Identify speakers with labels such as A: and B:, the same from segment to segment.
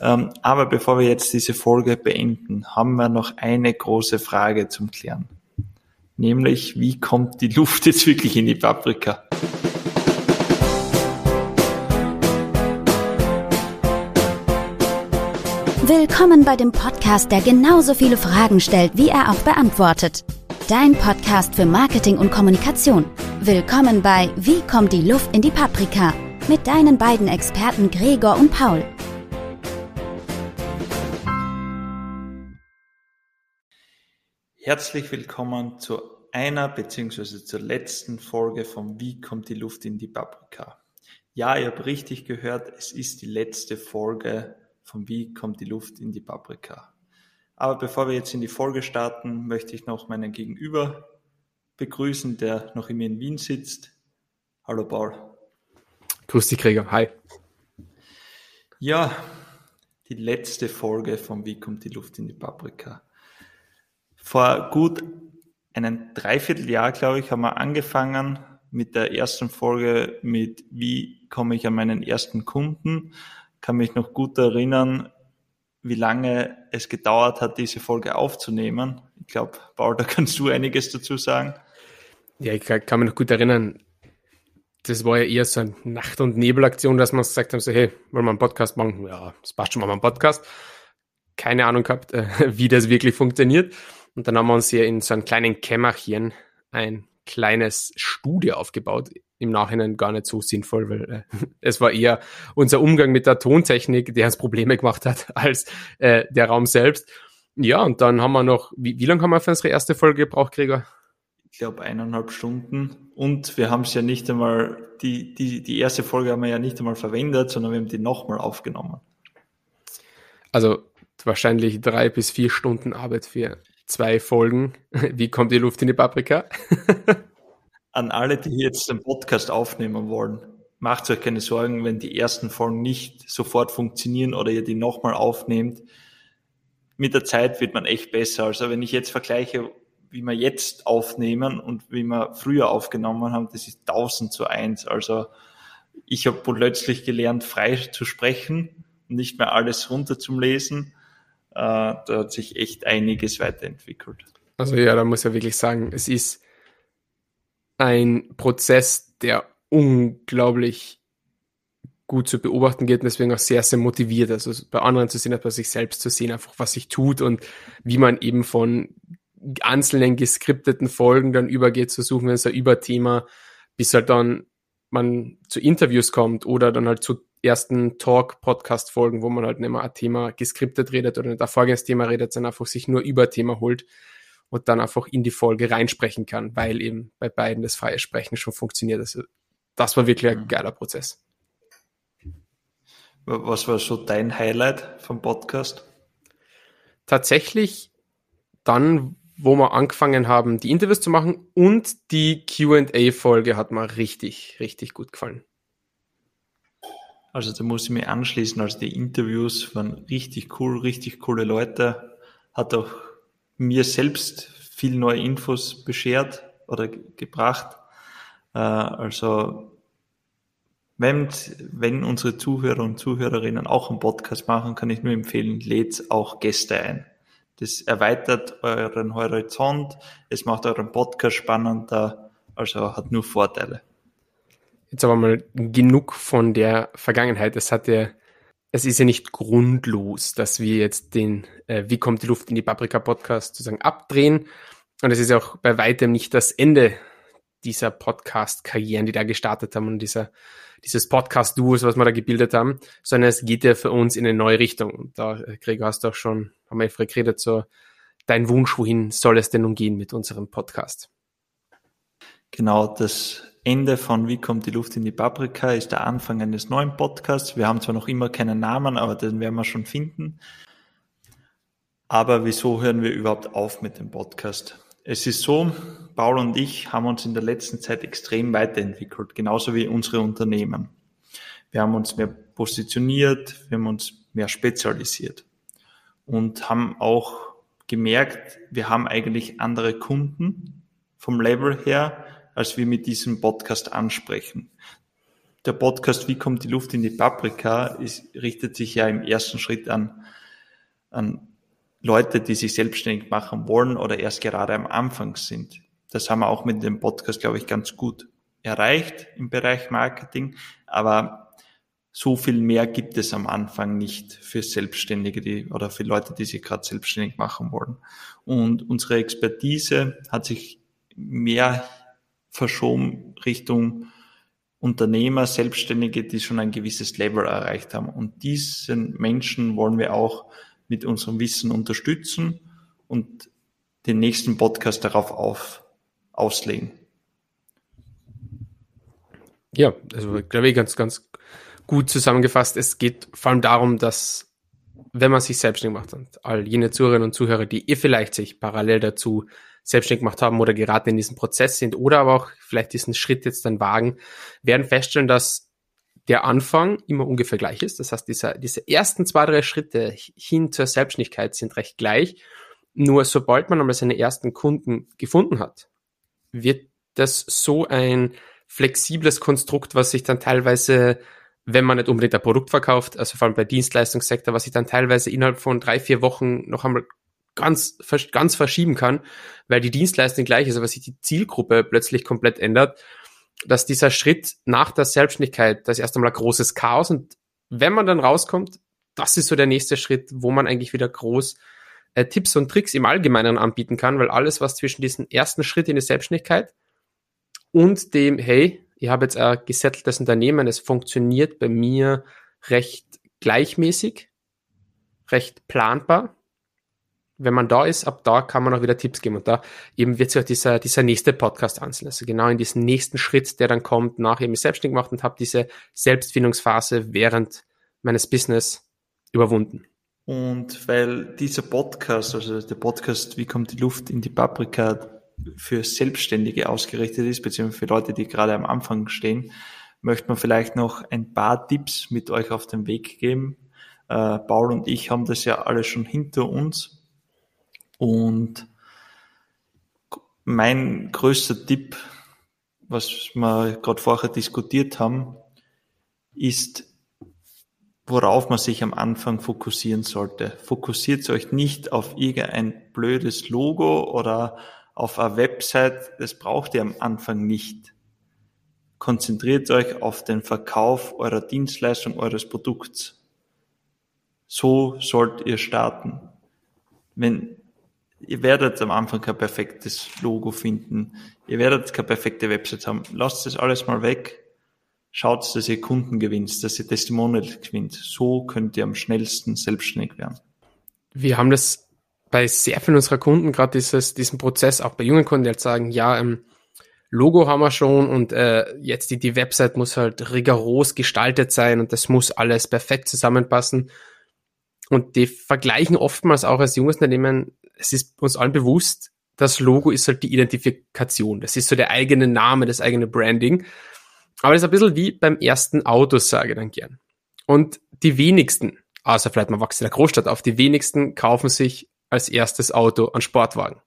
A: Ähm, aber bevor wir jetzt diese Folge beenden, haben wir noch eine große Frage zum Klären. Nämlich, wie kommt die Luft jetzt wirklich in die Paprika?
B: Willkommen bei dem Podcast, der genauso viele Fragen stellt, wie er auch beantwortet. Dein Podcast für Marketing und Kommunikation. Willkommen bei Wie kommt die Luft in die Paprika? Mit deinen beiden Experten Gregor und Paul.
A: Herzlich willkommen zu einer bzw. zur letzten Folge von Wie kommt die Luft in die Paprika? Ja, ihr habt richtig gehört, es ist die letzte Folge von Wie kommt die Luft in die Paprika. Aber bevor wir jetzt in die Folge starten, möchte ich noch meinen Gegenüber begrüßen, der noch immer in Wien sitzt. Hallo Paul.
C: Grüß dich, Gregor. Hi.
A: Ja, die letzte Folge von Wie kommt die Luft in die Paprika. Vor gut einem Dreivierteljahr, glaube ich, haben wir angefangen mit der ersten Folge mit Wie komme ich an meinen ersten Kunden kann mich noch gut erinnern, wie lange es gedauert hat, diese Folge aufzunehmen. Ich glaube, Paul, da kannst du einiges dazu sagen.
C: Ja, ich kann mich noch gut erinnern. Das war ja eher so eine Nacht- und Nebelaktion, dass man gesagt haben, so, hey, wollen wir einen Podcast machen? Ja, das passt schon mal einen Podcast. Keine Ahnung gehabt, äh, wie das wirklich funktioniert. Und dann haben wir uns hier in so einem kleinen Kämmerchen ein kleines Studio aufgebaut im Nachhinein gar nicht so sinnvoll, weil äh, es war eher unser Umgang mit der Tontechnik, der uns Probleme gemacht hat, als äh, der Raum selbst. Ja, und dann haben wir noch, wie, wie lange haben wir für unsere erste Folge gebraucht, Gregor?
A: Ich glaube eineinhalb Stunden. Und wir haben es ja nicht einmal, die, die, die erste Folge haben wir ja nicht einmal verwendet, sondern wir haben die nochmal aufgenommen.
C: Also wahrscheinlich drei bis vier Stunden Arbeit für zwei Folgen. Wie kommt die Luft in die Paprika?
A: an alle, die jetzt den Podcast aufnehmen wollen, macht euch keine Sorgen, wenn die ersten Folgen nicht sofort funktionieren oder ihr die nochmal aufnehmt. Mit der Zeit wird man echt besser. Also wenn ich jetzt vergleiche, wie wir jetzt aufnehmen und wie wir früher aufgenommen haben, das ist 1000 zu 1. Also ich habe plötzlich gelernt, frei zu sprechen und nicht mehr alles runter zum Lesen. Äh, da hat sich echt einiges weiterentwickelt.
C: Also ja, da muss ich wirklich sagen, es ist ein Prozess, der unglaublich gut zu beobachten geht und deswegen auch sehr, sehr motiviert. Also bei anderen zu sehen, als bei sich selbst zu sehen, einfach was sich tut und wie man eben von einzelnen geskripteten Folgen dann übergeht zu suchen, wenn es ein Überthema, bis halt dann man zu Interviews kommt oder dann halt zu ersten Talk-Podcast-Folgen, wo man halt nicht mehr ein Thema geskriptet redet oder nicht ein Vorgehensthema redet, sondern einfach sich nur über Thema holt und dann einfach in die Folge reinsprechen kann, weil eben bei beiden das freie Sprechen schon funktioniert. Also das war wirklich ein mhm. geiler Prozess.
A: Was war so dein Highlight vom Podcast?
C: Tatsächlich dann, wo wir angefangen haben, die Interviews zu machen und die QA-Folge hat mir richtig, richtig gut gefallen.
A: Also da muss ich mich anschließen. Also die Interviews waren richtig cool, richtig coole Leute. Hat auch mir selbst viel neue Infos beschert oder gebracht. Äh, also wenn, wenn unsere Zuhörer und Zuhörerinnen auch einen Podcast machen, kann ich nur empfehlen, lädt auch Gäste ein. Das erweitert euren Horizont, es macht euren Podcast spannender, also hat nur Vorteile.
C: Jetzt aber mal genug von der Vergangenheit. Es hat ja es ist ja nicht grundlos, dass wir jetzt den äh, Wie kommt die Luft in die Paprika Podcast sozusagen abdrehen. Und es ist ja auch bei weitem nicht das Ende dieser Podcast-Karrieren, die da gestartet haben und dieser, dieses Podcast-Duos, was wir da gebildet haben, sondern es geht ja für uns in eine neue Richtung. Und da, äh, Gregor, hast du auch schon, haben wir geredet, so dein Wunsch, wohin soll es denn nun gehen mit unserem Podcast?
A: Genau, das Ende von Wie kommt die Luft in die Paprika ist der Anfang eines neuen Podcasts. Wir haben zwar noch immer keinen Namen, aber den werden wir schon finden. Aber wieso hören wir überhaupt auf mit dem Podcast? Es ist so, Paul und ich haben uns in der letzten Zeit extrem weiterentwickelt, genauso wie unsere Unternehmen. Wir haben uns mehr positioniert, wir haben uns mehr spezialisiert und haben auch gemerkt, wir haben eigentlich andere Kunden vom Level her, als wir mit diesem Podcast ansprechen. der Podcast Wie kommt die Luft in die Paprika ist, richtet sich ja im ersten Schritt an, an Leute, die sich selbstständig machen wollen oder erst gerade am Anfang sind. Das haben wir auch mit dem Podcast, glaube ich, ganz gut erreicht im Bereich Marketing. Aber so viel mehr gibt es am Anfang nicht für Selbstständige die, oder für Leute, die sich gerade selbstständig machen wollen. Und unsere Expertise hat sich mehr verschoben Richtung Unternehmer, Selbstständige, die schon ein gewisses Level erreicht haben. Und diesen Menschen wollen wir auch mit unserem Wissen unterstützen und den nächsten Podcast darauf auf, auslegen.
C: Ja, also glaube ich ganz, ganz gut zusammengefasst. Es geht vor allem darum, dass wenn man sich selbstständig macht und all jene Zuhörerinnen und Zuhörer, die ihr vielleicht sich parallel dazu selbstständig gemacht haben oder gerade in diesem Prozess sind oder aber auch vielleicht diesen Schritt jetzt dann wagen, werden feststellen, dass der Anfang immer ungefähr gleich ist. Das heißt, diese, diese ersten zwei, drei Schritte hin zur Selbstständigkeit sind recht gleich. Nur sobald man einmal seine ersten Kunden gefunden hat, wird das so ein flexibles Konstrukt, was sich dann teilweise, wenn man nicht unbedingt ein Produkt verkauft, also vor allem bei Dienstleistungssektor, was sich dann teilweise innerhalb von drei, vier Wochen noch einmal ganz, ganz verschieben kann, weil die Dienstleistung gleich ist, aber sich die Zielgruppe plötzlich komplett ändert, dass dieser Schritt nach der Selbstständigkeit, das ist erst einmal ein großes Chaos und wenn man dann rauskommt, das ist so der nächste Schritt, wo man eigentlich wieder groß äh, Tipps und Tricks im Allgemeinen anbieten kann, weil alles, was zwischen diesem ersten Schritt in die Selbstständigkeit und dem, hey, ich habe jetzt ein gesetteltes Unternehmen, es funktioniert bei mir recht gleichmäßig, recht planbar, wenn man da ist, ab da kann man auch wieder Tipps geben. Und da eben wird sich auch dieser, dieser nächste Podcast anziehen. Also genau in diesen nächsten Schritt, der dann kommt, nach eben selbstständig gemacht und habe diese Selbstfindungsphase während meines Business überwunden.
A: Und weil dieser Podcast, also der Podcast Wie kommt die Luft in die Paprika für Selbstständige ausgerichtet ist, beziehungsweise für Leute, die gerade am Anfang stehen, möchte man vielleicht noch ein paar Tipps mit euch auf den Weg geben. Äh, Paul und ich haben das ja alle schon hinter uns und mein größter Tipp, was wir gerade vorher diskutiert haben, ist, worauf man sich am Anfang fokussieren sollte. Fokussiert euch nicht auf irgendein blödes Logo oder auf eine Website, das braucht ihr am Anfang nicht. Konzentriert euch auf den Verkauf eurer Dienstleistung, eures Produkts. So sollt ihr starten. Wenn ihr werdet am Anfang kein perfektes Logo finden. Ihr werdet keine perfekte Website haben. Lasst das alles mal weg. Schaut, dass ihr Kunden gewinnt, dass ihr Testimonials gewinnt. So könnt ihr am schnellsten selbstständig werden.
C: Wir haben das bei sehr vielen unserer Kunden, gerade dieses, diesen Prozess, auch bei jungen Kunden, die halt sagen, ja, ähm, Logo haben wir schon und äh, jetzt die, die Website muss halt rigoros gestaltet sein und das muss alles perfekt zusammenpassen. Und die vergleichen oftmals auch als junges Unternehmen es ist uns allen bewusst, das Logo ist halt die Identifikation. Das ist so der eigene Name, das eigene Branding. Aber das ist ein bisschen wie beim ersten Auto, sage ich dann gern. Und die wenigsten, außer vielleicht man wächst in der Großstadt auf, die wenigsten kaufen sich als erstes Auto einen Sportwagen.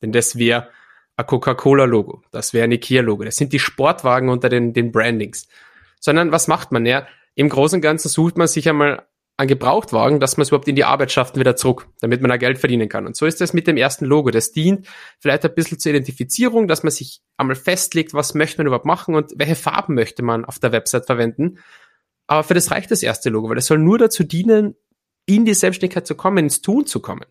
C: Denn das wäre ein Coca-Cola-Logo, das wäre ein Ikea-Logo. Das sind die Sportwagen unter den, den Brandings. Sondern was macht man? Ja, im Großen und Ganzen sucht man sich einmal an Gebrauchtwagen, dass man es überhaupt in die Arbeit schafft wieder zurück, damit man da Geld verdienen kann. Und so ist das mit dem ersten Logo. Das dient vielleicht ein bisschen zur Identifizierung, dass man sich einmal festlegt, was möchte man überhaupt machen und welche Farben möchte man auf der Website verwenden. Aber für das reicht das erste Logo, weil das soll nur dazu dienen, in die Selbstständigkeit zu kommen, ins Tun zu kommen.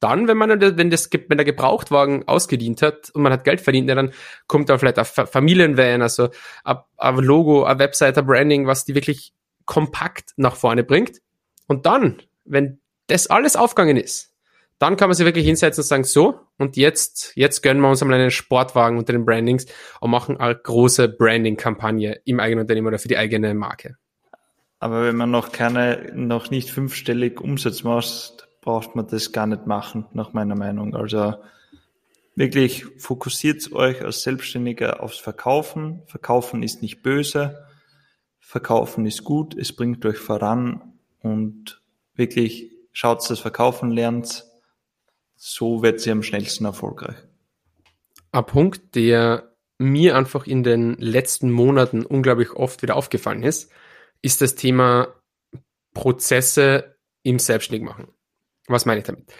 C: Dann, wenn man, wenn das, wenn der Gebrauchtwagen ausgedient hat und man hat Geld verdient, dann kommt da vielleicht ein Familienvan, also ein, ein Logo, ein Website, ein Branding, was die wirklich kompakt nach vorne bringt und dann, wenn das alles aufgegangen ist, dann kann man sich wirklich hinsetzen und sagen, so, und jetzt, jetzt gönnen wir uns einmal einen Sportwagen unter den Brandings und machen eine große Branding-Kampagne im eigenen Unternehmen oder für die eigene Marke.
A: Aber wenn man noch keine, noch nicht fünfstellig Umsatz macht, braucht man das gar nicht machen, nach meiner Meinung. Also wirklich fokussiert euch als Selbstständiger aufs Verkaufen. Verkaufen ist nicht böse. Verkaufen ist gut. Es bringt euch voran und wirklich schaut, das Verkaufen lernt. So wird sie am schnellsten erfolgreich.
C: Ein Punkt, der mir einfach in den letzten Monaten unglaublich oft wieder aufgefallen ist, ist das Thema Prozesse im Selbstständigmachen. Was meine ich damit?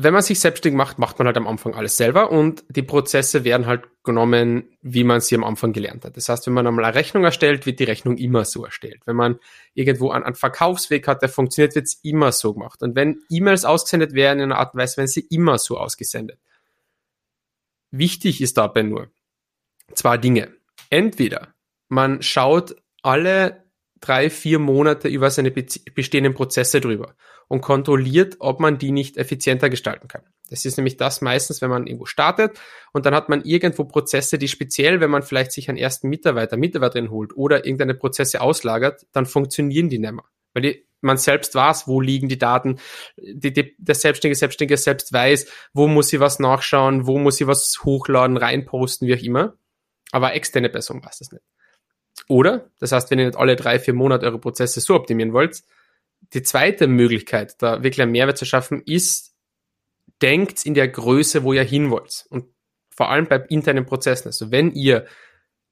C: Wenn man sich selbstständig macht, macht man halt am Anfang alles selber und die Prozesse werden halt genommen, wie man sie am Anfang gelernt hat. Das heißt, wenn man einmal eine Rechnung erstellt, wird die Rechnung immer so erstellt. Wenn man irgendwo einen, einen Verkaufsweg hat, der funktioniert, wird es immer so gemacht. Und wenn E-Mails ausgesendet werden in einer Art und Weise, werden sie immer so ausgesendet. Wichtig ist dabei nur zwei Dinge. Entweder man schaut alle drei, vier Monate über seine bestehenden Prozesse drüber und kontrolliert, ob man die nicht effizienter gestalten kann. Das ist nämlich das meistens, wenn man irgendwo startet und dann hat man irgendwo Prozesse, die speziell, wenn man vielleicht sich einen ersten Mitarbeiter, Mitarbeiterin holt oder irgendeine Prozesse auslagert, dann funktionieren die nicht mehr. Weil die, man selbst weiß, wo liegen die Daten, die, die, der Selbstständige, Selbstständige selbst weiß, wo muss sie was nachschauen, wo muss sie was hochladen, reinposten, wie auch immer. Aber externe Person weiß das nicht. Oder, das heißt, wenn ihr nicht alle drei, vier Monate eure Prozesse so optimieren wollt, die zweite Möglichkeit, da wirklich einen Mehrwert zu schaffen, ist, denkt in der Größe, wo ihr hin wollt. Und vor allem bei internen Prozessen. Also wenn ihr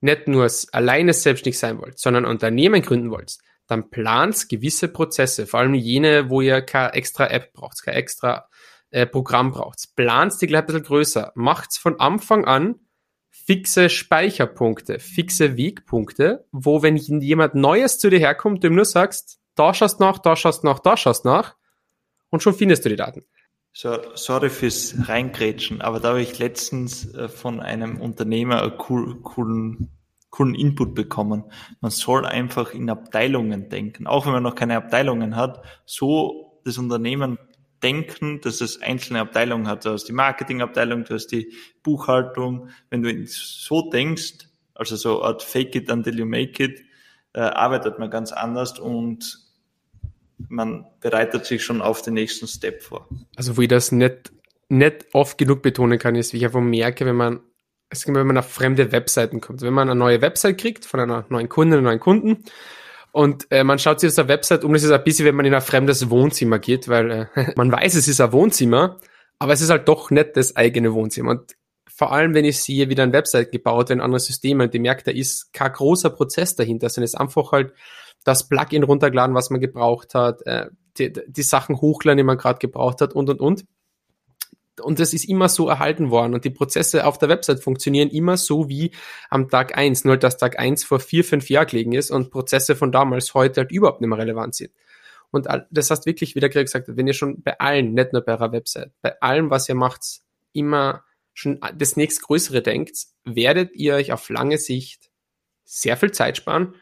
C: nicht nur alleine selbstständig sein wollt, sondern Unternehmen gründen wollt, dann plant gewisse Prozesse, vor allem jene, wo ihr keine extra App braucht, kein extra äh, Programm braucht. Plant die gleich ein bisschen größer. Macht's von Anfang an fixe Speicherpunkte, fixe Wegpunkte, wo wenn jemand Neues zu dir herkommt, du ihm nur sagst, da schaust nach, da schaust nach, da schaust nach und schon findest du die Daten.
A: So, sorry fürs Reingrätschen, aber da habe ich letztens äh, von einem Unternehmer einen cool, coolen, coolen Input bekommen. Man soll einfach in Abteilungen denken, auch wenn man noch keine Abteilungen hat, so das Unternehmen denken, dass es einzelne Abteilungen hat. Du hast die Marketingabteilung, du hast die Buchhaltung. Wenn du so denkst, also so Art Fake it until you make it, äh, arbeitet man ganz anders und man bereitet sich schon auf den nächsten Step vor.
C: Also wo ich das nicht, nicht oft genug betonen kann, ist, wie ich einfach merke, wenn man, wenn man auf fremde Webseiten kommt. Wenn man eine neue Website kriegt von einer neuen Kundin, einem neuen Kunden und äh, man schaut sich auf der Website um, das ist ein bisschen, wenn man in ein fremdes Wohnzimmer geht, weil äh, man weiß, es ist ein Wohnzimmer, aber es ist halt doch nicht das eigene Wohnzimmer. Und vor allem, wenn ich sehe, wie dann Website gebaut werden, andere Systeme, und die merkt, da ist kein großer Prozess dahinter, sondern es ist einfach halt das Plugin runtergeladen, was man gebraucht hat, äh, die, die Sachen hochladen, die man gerade gebraucht hat und, und, und und das ist immer so erhalten worden und die Prozesse auf der Website funktionieren immer so wie am Tag eins, nur dass Tag eins vor vier, fünf Jahren gelegen ist und Prozesse von damals heute halt überhaupt nicht mehr relevant sind. Und das heißt wirklich, wie der Greg gesagt hat, wenn ihr schon bei allen, nicht nur bei eurer Website, bei allem, was ihr macht, immer schon das nächstgrößere denkt, werdet ihr euch auf lange Sicht sehr viel Zeit sparen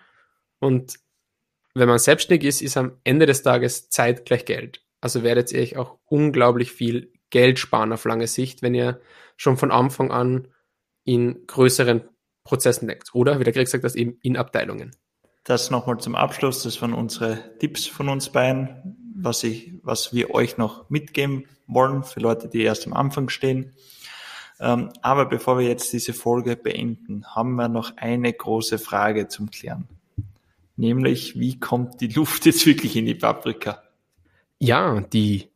C: und wenn man selbstständig ist, ist am Ende des Tages Zeit gleich Geld. Also werdet ihr euch auch unglaublich viel Geld sparen auf lange Sicht, wenn ihr schon von Anfang an in größeren Prozessen denkt. Oder, wie der Greg sagt, das eben in Abteilungen.
A: Das nochmal zum Abschluss. Das waren unsere Tipps von uns beiden, was ich, was wir euch noch mitgeben wollen für Leute, die erst am Anfang stehen. Ähm, aber bevor wir jetzt diese Folge beenden, haben wir noch eine große Frage zum Klären. Nämlich, wie kommt die Luft jetzt wirklich in die Paprika?
C: Ja, die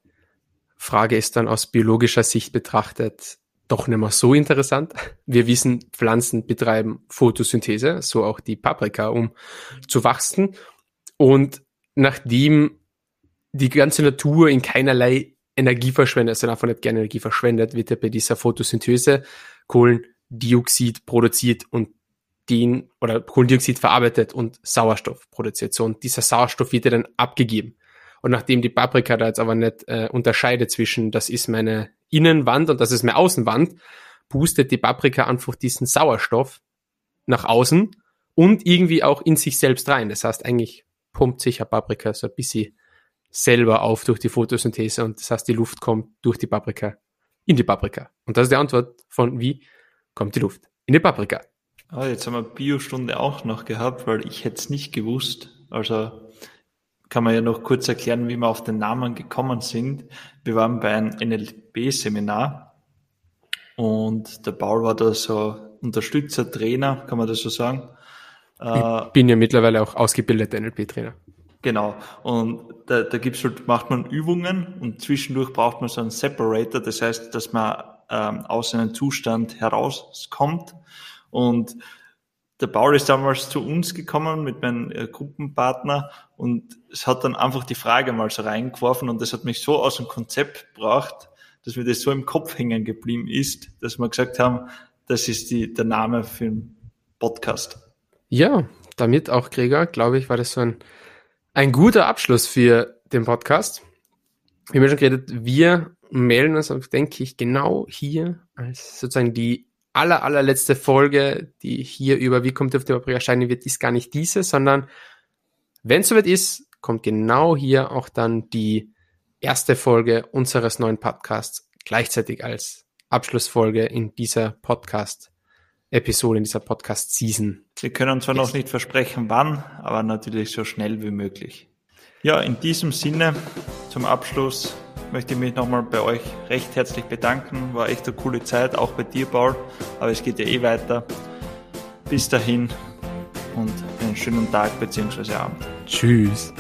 C: Frage ist dann aus biologischer Sicht betrachtet doch nicht mehr so interessant. Wir wissen, Pflanzen betreiben Photosynthese, so auch die Paprika, um zu wachsen. Und nachdem die ganze Natur in keinerlei Energie verschwendet, also einfach nicht gerne Energie verschwendet, wird ja bei dieser Photosynthese Kohlendioxid produziert und den, oder Kohlendioxid verarbeitet und Sauerstoff produziert. So, und dieser Sauerstoff wird ja dann abgegeben. Und nachdem die Paprika da jetzt aber nicht äh, unterscheidet zwischen, das ist meine Innenwand und das ist meine Außenwand, pustet die Paprika einfach diesen Sauerstoff nach außen und irgendwie auch in sich selbst rein. Das heißt, eigentlich pumpt sich eine Paprika so ein bisschen selber auf durch die Photosynthese und das heißt, die Luft kommt durch die Paprika in die Paprika. Und das ist die Antwort von wie kommt die Luft in die Paprika.
A: Ah, jetzt haben wir Biostunde auch noch gehabt, weil ich hätte es nicht gewusst. Also kann man ja noch kurz erklären, wie wir auf den Namen gekommen sind. Wir waren bei einem NLP-Seminar und der Paul war da so Unterstützer, Trainer, kann man das so sagen.
C: Ich äh, bin ja mittlerweile auch ausgebildeter NLP-Trainer.
A: Genau. Und da, da gibt's halt, macht man Übungen und zwischendurch braucht man so einen Separator. Das heißt, dass man ähm, aus einem Zustand herauskommt. Und der Paul ist damals zu uns gekommen mit meinem äh, Gruppenpartner und es hat dann einfach die Frage mal so reingeworfen und das hat mich so aus dem Konzept gebracht, dass mir das so im Kopf hängen geblieben ist, dass wir gesagt haben, das ist die, der Name für den Podcast.
C: Ja, damit auch, Gregor, glaube ich, war das so ein, ein guter Abschluss für den Podcast. Wie wir schon geredet, wir melden uns, denke ich, genau hier als sozusagen die aller, allerletzte Folge, die hier über Wie kommt ihr auf die Paprika erscheinen wird, ist gar nicht diese, sondern wenn es soweit ist, kommt genau hier auch dann die erste Folge unseres neuen Podcasts gleichzeitig als Abschlussfolge in dieser Podcast-Episode, in dieser Podcast-Season.
A: Wir können zwar noch nicht versprechen, wann, aber natürlich so schnell wie möglich. Ja, in diesem Sinne zum Abschluss möchte ich mich nochmal bei euch recht herzlich bedanken. War echt eine coole Zeit, auch bei dir, Paul. Aber es geht ja eh weiter. Bis dahin und einen schönen Tag bzw. Abend.
C: Tschüss.